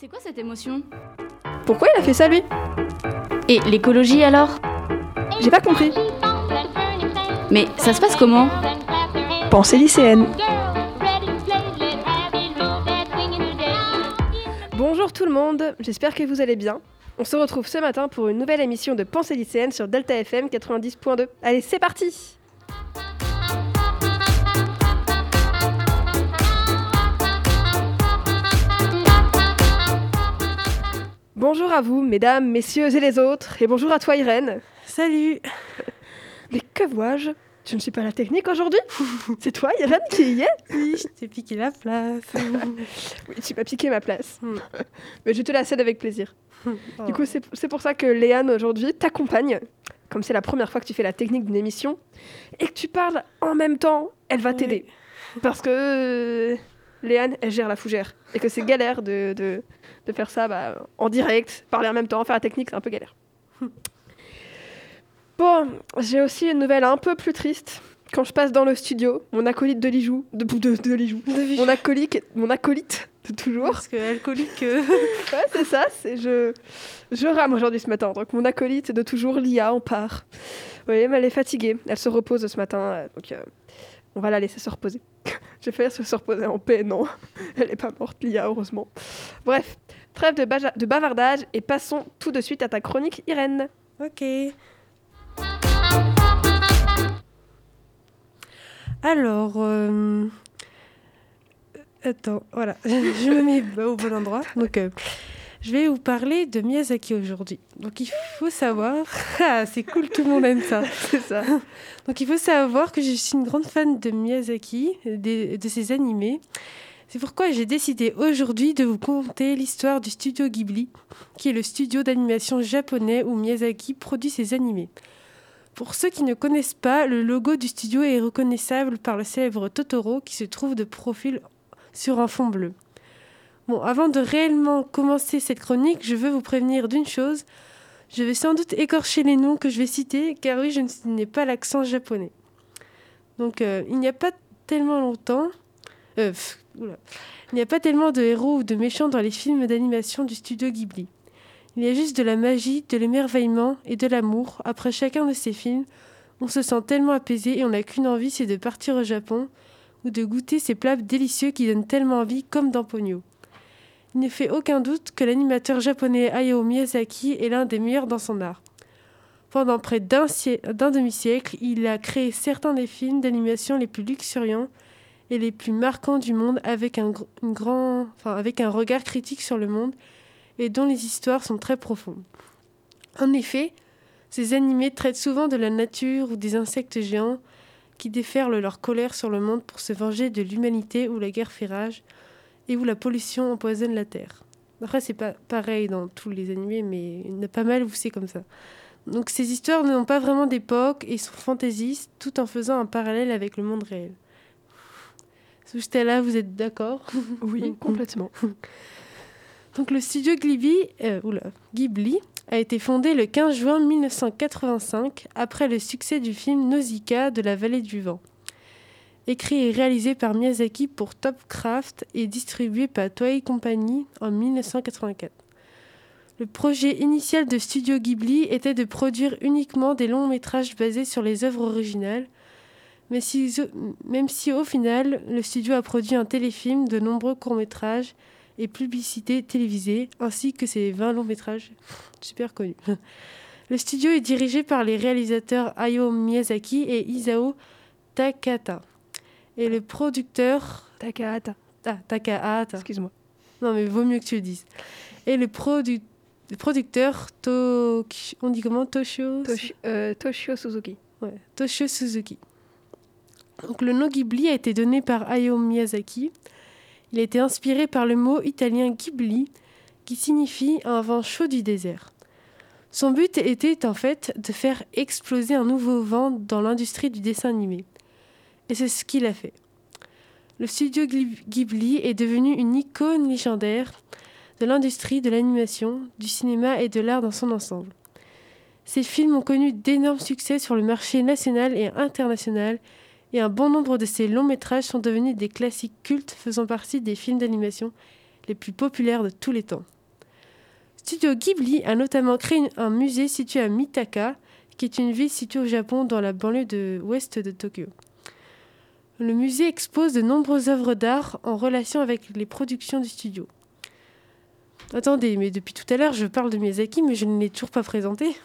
C'est quoi cette émotion Pourquoi il a fait ça lui Et l'écologie alors J'ai pas compris. Mais ça se passe comment Pensée lycéenne. Bonjour tout le monde, j'espère que vous allez bien. On se retrouve ce matin pour une nouvelle émission de Pensée lycéenne sur Delta FM 90.2. Allez, c'est parti Bonjour à vous, mesdames, messieurs et les autres, et bonjour à toi Irène. Salut Mais que vois-je? Je ne suis pas la technique aujourd'hui? C'est toi Irène qui y est Oui, je t'ai piqué la place. Oui, tu m'as piqué ma place. Hmm. Mais je te la cède avec plaisir. Oh. Du coup, c'est c'est pour ça que Léane aujourd'hui t'accompagne. Comme c'est la première fois que tu fais la technique d'une émission et que tu parles en même temps, elle va Oui. t'aider. Parce que euh, Léane, elle gère la fougère. Et que c'est galère de, de, de faire ça bah, en direct, parler en même temps, faire la technique, c'est un peu galère. Bon, j'ai aussi une nouvelle un peu plus triste. Quand je passe dans le studio, mon acolyte de Lijou, de, de, de Lijou, mon acolyte, mon acolyte de toujours, Parce que alcoolique. euh, Ouais, c'est ça. C'est je, je rame aujourd'hui ce matin. Donc mon acolyte de toujours, Lia, on part. Oui, mais elle est fatiguée. Elle se repose ce matin. euh, Donc euh, on va la laisser se reposer. J'ai failli se reposer en paix. Non, elle n'est pas morte, Lia, heureusement. Bref, trêve de, bavardage et passons tout de suite à ta chronique, Irène. Ok. Alors, euh, attends, voilà, je me mets au bon endroit. Donc, euh, je vais vous parler de Miyazaki aujourd'hui. Donc, il faut savoir, ah, c'est cool, tout le monde aime ça. C'est ça. Donc il faut savoir que je suis une grande fan de Miyazaki, des- de ses animés. C'est pourquoi j'ai décidé aujourd'hui de vous conter l'histoire du studio Ghibli, qui est le studio d'animation japonais où Miyazaki produit ses animés. Pour ceux qui ne connaissent pas, le logo du studio est reconnaissable par le célèbre Totoro qui se trouve de profil sur un fond bleu. Bon, avant de réellement commencer cette chronique, je veux vous prévenir d'une chose, je vais sans doute écorcher les noms que je vais citer, car oui, je n'ai pas l'accent japonais. Donc, euh, il n'y a pas tellement longtemps. euh, il n'y a pas tellement de héros ou de méchants dans les films d'animation du studio Ghibli. Il y a juste de la magie, de l'émerveillement et de l'amour. Après chacun de ces films, on se sent tellement apaisé et on n'a qu'une envie, c'est de partir au Japon ou de goûter ces plats délicieux qui donnent tellement envie, comme dans. Il ne fait aucun doute que l'animateur japonais Hayao Miyazaki est l'un des meilleurs dans son art. Pendant près d'un siè- d'un demi-siècle, il a créé certains des films d'animation les plus luxuriants et les plus marquants du monde avec un, regard critique sur le monde et dont les histoires sont très profondes. En effet, ces animés traitent souvent de la nature ou des insectes géants qui déferlent leur colère sur le monde pour se venger de l'humanité où la guerre fait rage et où la pollution empoisonne la terre. Après, c'est pas pareil dans tous les animés, mais il y en a pas mal où c'est comme ça. Donc ces histoires n'ont pas vraiment d'époque et sont fantaisistes tout en faisant un parallèle avec le monde réel. Là, vous êtes d'accord? Oui, complètement. Donc le studio Ghibli, euh, oula, Ghibli a été fondé le 15 juin 1985 après le succès du film Nausicaa de la vallée du vent. Écrit et réalisé par Miyazaki pour Topcraft et distribué par Toei Company en 1984. Le projet initial de Studio Ghibli était de produire uniquement des longs métrages basés sur les œuvres originales, mais même si au final le studio a produit un téléfilm, de nombreux courts métrages et publicités télévisées, ainsi que ses 20 longs métrages super connus. Le studio est dirigé par les réalisateurs Hayao Miyazaki et Isao Takahata. Et le producteur... Takahata. Ah, Takahata. Excuse-moi. Non, mais vaut mieux que tu le dises. Et le, produ- le producteur Toki- On dit comment? Toshio Toshi- euh, Toshio Suzuki. Ouais, Toshio Suzuki. Donc, le nom Ghibli a été donné par Hayao Miyazaki. Il a été inspiré par le mot italien Ghibli, qui signifie un vent chaud du désert. Son but était en fait de faire exploser un nouveau vent dans l'industrie du dessin animé. Et c'est ce qu'il a fait. Le studio Ghib- Ghibli est devenu une icône légendaire de l'industrie de l'animation, du cinéma et de l'art dans son ensemble. Ces films ont connu d'énormes succès sur le marché national et international et un bon nombre de ces longs métrages sont devenus des classiques cultes faisant partie des films d'animation les plus populaires de tous les temps. Studio Ghibli a notamment créé un musée situé à Mitaka, qui est une ville située au Japon dans la banlieue de ouest de Tokyo. Le musée expose de nombreuses œuvres d'art en relation avec les productions du studio. Attendez, mais depuis tout à l'heure, je parle de Miyazaki, mais je ne l'ai toujours pas présenté.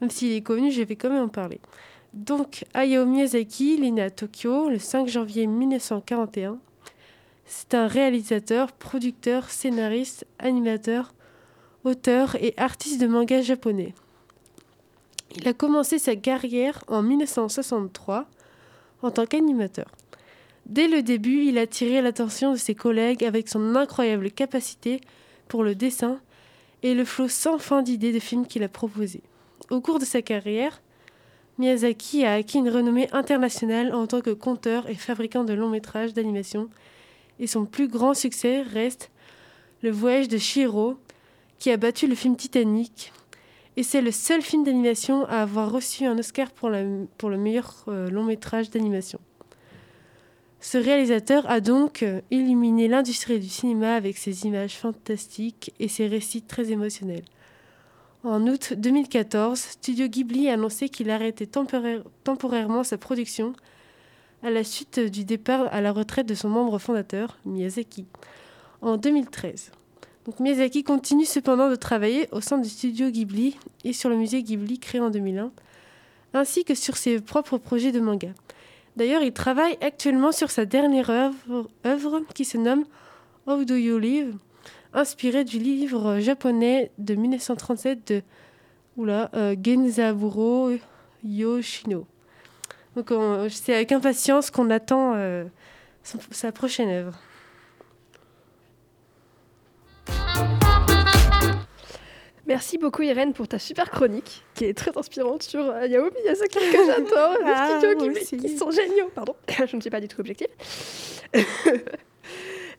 Même s'il est connu, je vais quand même en parler. Donc, Hayao Miyazaki, il est né à Tokyo le 5 janvier 1941. C'est un réalisateur, producteur, scénariste, animateur, auteur et artiste de manga japonais. Il a commencé sa carrière en 1963 en tant qu'animateur. Dès le début, il a attiré l'attention de ses collègues avec son incroyable capacité pour le dessin et le flot sans fin d'idées de films qu'il a proposés. Au cours de sa carrière, Miyazaki a acquis une renommée internationale en tant que conteur et fabricant de longs métrages d'animation, et son plus grand succès reste Le voyage de Shiro, qui a battu le film Titanic, et c'est le seul film d'animation à avoir reçu un Oscar pour, le meilleur euh, long métrage d'animation. Ce réalisateur a donc euh, illuminé l'industrie du cinéma avec ses images fantastiques et ses récits très émotionnels. En août 2014, Studio Ghibli a annoncé qu'il arrêtait temporairement sa production à la suite du départ à la retraite de son membre fondateur, Miyazaki, en 2013. Miyazaki continue cependant de travailler au sein du studio Ghibli et sur le musée Ghibli créé en 2001, ainsi que sur ses propres projets de manga. D'ailleurs, il travaille actuellement sur sa dernière œuvre, qui se nomme How Do You Live, inspirée du livre japonais de 1937 de euh, Genzaburo Yoshino. C'est avec impatience qu'on attend euh, sa prochaine œuvre. Merci beaucoup Irène pour ta super chronique qui est très inspirante sur euh, Yao Miyazaki que j'adore, ah, les studios qui, sont géniaux. Pardon, je ne suis pas du tout objective.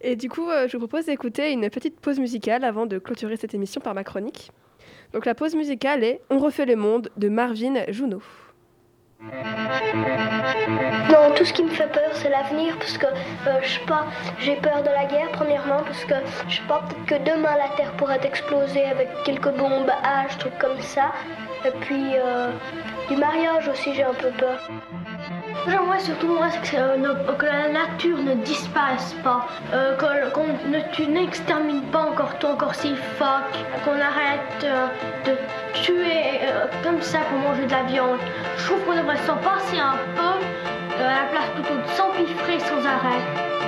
Et du coup, euh, je vous propose d'écouter une petite pause musicale avant de clôturer cette émission par ma chronique. Donc la pause musicale est On refait le monde de Marvin Juno. Non, tout ce qui me fait peur, c'est l'avenir, parce que euh, je sais pas, j'ai peur de la guerre, premièrement, parce que je sais que demain la Terre pourrait exploser avec quelques bombes H, trucs comme ça. Et puis, euh, du mariage aussi, j'ai un peu peur. J'aimerais surtout moi, que, euh, que, la nature ne disparaisse pas, qu'on tu n'extermine pas encore tout, encore si fuck, qu'on arrête euh, de tuer comme ça pour manger de la viande. Je trouve qu'on devrait s'en passer un peu à la place plutôt de s'empiffrer sans arrêt.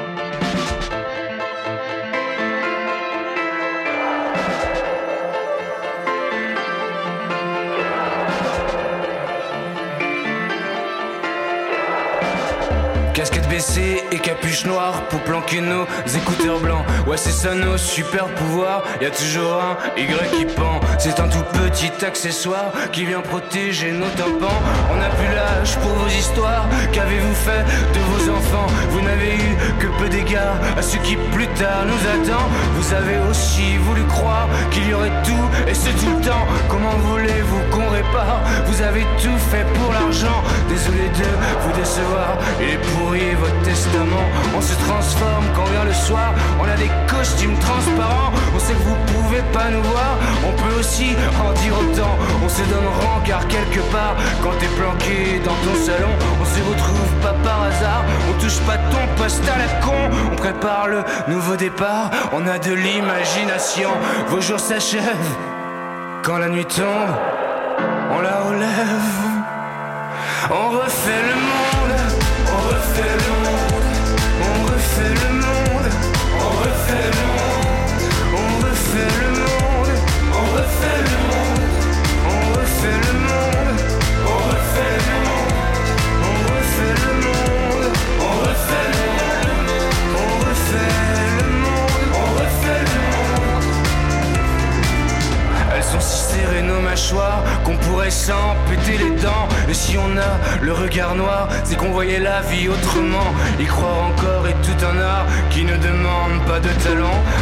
Casquette baissée et capuche noire pour planquer nos écouteurs blancs. Ouais, c'est ça nos super pouvoirs. Y a toujours un Y qui pend. C'est un tout petit accessoire qui vient protéger nos tympans. On n'a plus l'âge pour vos histoires. Qu'avez-vous fait de vos enfants? Vous n'avez eu que peu d'égards à ce qui plus tard nous attend. Vous avez aussi voulu croire qu'il y aurait tout et c'est tout le temps. Comment voulez-vous qu'on répare? Vous avez tout fait pour l'argent. Désolé de vous décevoir. Et pour votre testament. On se transforme quand vient le soir. On a des costumes transparents. On sait que vous pouvez pas nous voir. On peut aussi en dire autant. On se donne rang car quelque part, quand t'es planqué dans ton salon, on se retrouve pas par hasard. On touche pas ton poste à la con. On prépare le nouveau départ. On a de l'imagination. Vos jours s'achèvent. Quand la nuit tombe, on la relève. On refait le monde refait le monde, on refait le monde,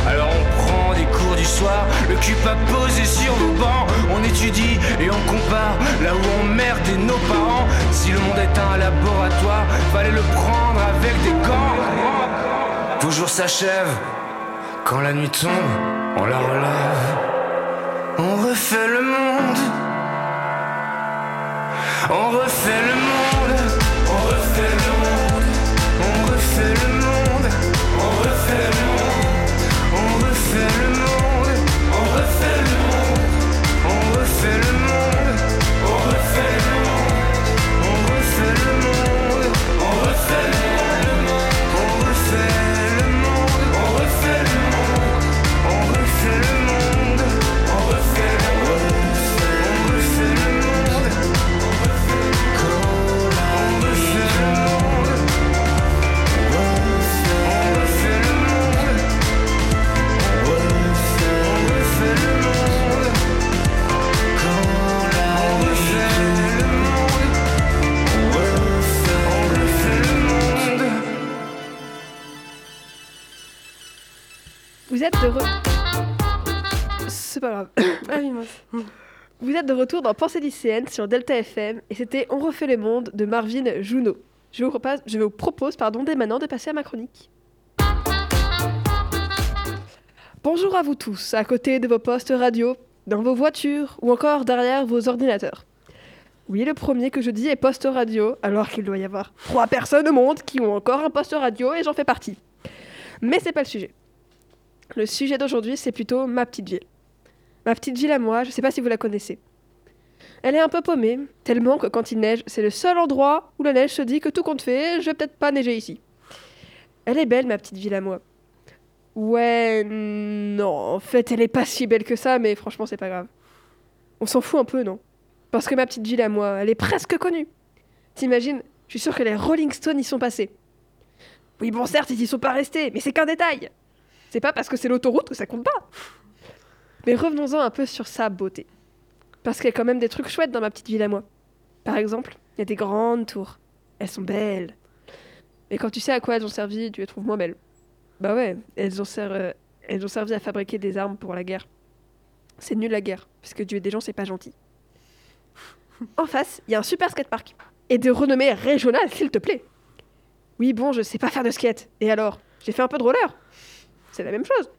Alors on prend des cours du soir, le cul pas posé sur vos bancs. On étudie et on compare là où on merde et nos parents. Si le monde est un laboratoire, fallait le prendre avec des gants. Vos jours s'achèvent Quand la nuit tombe, on la relève. On refait le monde. On refait le monde. C'est pas grave. Ah. Vous êtes de retour dans Pensée lycéenne sur Delta FM et c'était On refait le monde de Marvin Juno. Je vous propose, je vous propose pardon, dès maintenant de passer à ma chronique. Bonjour à vous tous, à côté de vos postes radio, dans vos voitures ou encore derrière vos ordinateurs. Oui, le premier que je dis est poste radio, alors qu'il doit y avoir trois personnes au monde qui ont encore un poste radio et j'en fais partie. Mais c'est pas le sujet. Le sujet d'aujourd'hui, c'est plutôt ma petite ville. Ma petite ville à moi, je sais pas si vous la connaissez. Elle est un peu paumée, tellement que quand il neige, c'est le seul endroit où la neige se dit que tout compte fait, je vais peut-être pas neiger ici. Elle est belle, ma petite ville à moi. Ouais, non, en fait, elle est pas si belle que ça, mais franchement, c'est pas grave. On s'en fout un peu, non? Parce que ma petite ville à moi, elle est presque connue. T'imagines Je suis sûre que les Rolling Stones y sont passés. Oui, bon, certes, ils y sont pas restés, mais c'est qu'un détail. C'est pas parce que c'est l'autoroute que ça compte pas. Mais revenons-en un peu sur sa beauté. Parce qu'il y a quand même des trucs chouettes dans ma petite ville à moi. Par exemple, il y a des grandes tours. Elles sont belles. Mais quand tu sais à quoi elles ont servi, tu les trouves moins belles. Bah ouais, elles ont, ser- euh, elles ont servi à fabriquer des armes pour la guerre. C'est nul la guerre, parce que tuer des gens, c'est pas gentil. En face, il y a un super skatepark. Et de renommée régionale, s'il te plaît. Oui, bon, je sais pas faire de skate. Et alors? J'ai fait un peu de roller. C'est la même chose.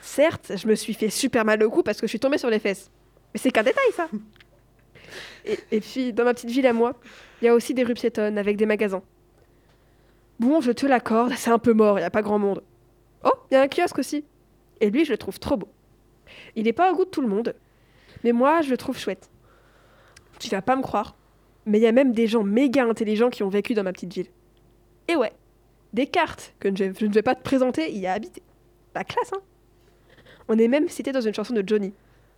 Certes, je me suis fait super mal au cou parce que je suis tombée sur les fesses. Mais c'est qu'un détail, ça. Et, et puis, dans ma petite ville à moi, il y a aussi des rues piétonnes avec des magasins. Bon, je te l'accorde, c'est un peu mort, il n'y a pas grand monde. Oh, il y a un kiosque aussi. Et lui, je le trouve trop beau. Il n'est pas au goût de tout le monde, mais moi, je le trouve chouette. Tu vas pas me croire, mais il y a même des gens méga intelligents qui ont vécu dans ma petite ville. Et ouais, des cartes que je, ne vais pas te présenter, y a habité. La classe, hein On est même cité dans une chanson de Johnny.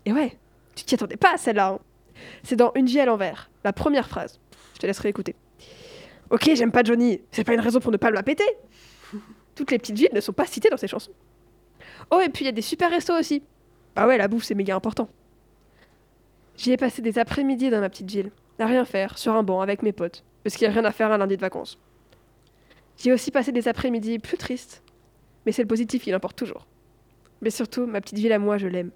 Et ouais, tu t'y attendais pas à celle-là. hein. C'est dans Une vie à l'envers, la première phrase. Je te laisserai écouter. Ok, j'aime pas Johnny, c'est pas une raison pour ne pas me la péter. Toutes les petites villes ne sont pas citées dans ces chansons. Oh, et puis il y a des super restos aussi. Bah ouais, la bouffe, c'est méga important. J'y ai passé des après-midi dans ma petite ville, à rien faire, sur un banc avec mes potes, parce qu'il n'y a rien à faire un lundi de vacances. J'y ai aussi passé des après-midi plus tristes, mais c'est le positif, il importe toujours. Mais surtout, ma petite ville à moi, je l'aime.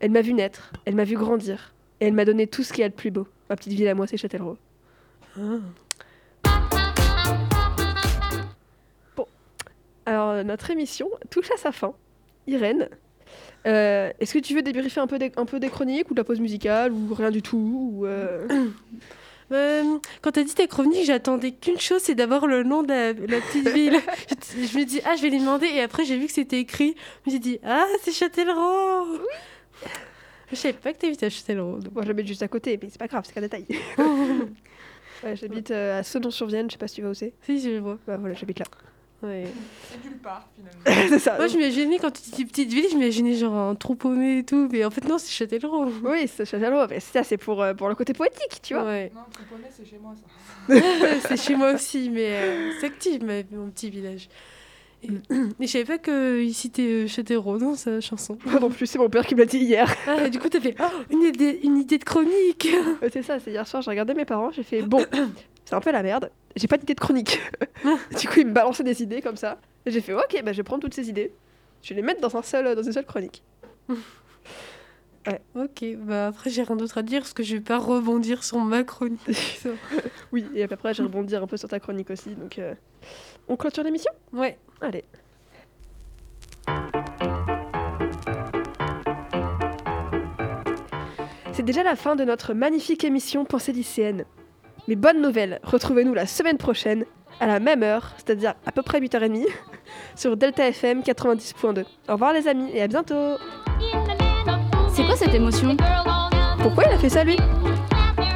Elle m'a vu naître, elle m'a vu grandir, et elle m'a donné tout ce qu'il y a de plus beau. Ma petite ville à moi, c'est Châtellerault. Bon, alors euh, notre émission touche à sa fin. Irène, euh, est-ce que tu veux débriefer un peu, des, un peu des chroniques ou de la pause musicale ou rien du tout ou, euh, Euh, quand t'as dit tes chroniques, j'attendais qu'une chose, c'est d'avoir le nom de la, la petite ville. je, je me dis, ah, je vais lui demander, et après j'ai vu que c'était écrit. Je me suis dit, ah, c'est Châtellerault Oui Je savais pas que t'habitais à Châtellerault. Moi, j'habite juste à côté, mais c'est pas grave, c'est qu'un détail. Ouais, j'habite euh, à Senon-sur-Vienne, je sais pas si tu vas où c'est. si, je vois. Bah voilà, j'habite là. Ouais. C'est nulle part finalement. c'est ça. Moi, je m'imaginais, quand tu dis petite ville, je m'imaginais genre un trou paumé et tout, mais en fait, non, c'est Châtellerault. Oui, c'est Châtellerault, mais ça, c'est pour, euh, pour le côté poétique, tu vois. Ouais. Non, Tripolis, c'est chez moi ça. c'est chez moi aussi, mais euh, c'est actif, ma- mon petit village. Et, et je savais pas qu'il citait euh, Châtellerault dans sa chanson. Moi non plus, c'est mon père qui me l'a dit hier. Ah, du coup, t'as fait oh, une, idée, une idée de chronique. C'est ça, c'est hier soir, j'ai regardé mes parents, j'ai fait bon, c'est un peu la merde, j'ai pas d'idée de chronique. Ah. du coup, il me balançait des idées comme ça. Et j'ai fait, ok, bah, je vais prendre toutes ces idées. Je vais les mettre dans, un seul, dans une seule chronique. Ouais. Ok, bah après j'ai rien d'autre à dire parce que je vais pas rebondir sur ma chronique. oui, et après je vais rebondir un peu sur ta chronique aussi. Donc euh, on clôture l'émission? Ouais. Allez. C'est déjà la fin de notre magnifique émission Pensée lycéenne. Mais bonne nouvelle, retrouvez-nous la semaine prochaine, à la même heure, c'est-à-dire à peu près 8h30, sur Delta FM 90.2. Au revoir les amis et à bientôt C'est quoi cette émotion? Pourquoi il a fait ça lui?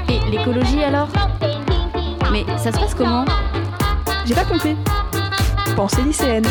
Et l'écologie alors? Mais ça se passe comment? J'ai pas compris. Pensée lycéenne.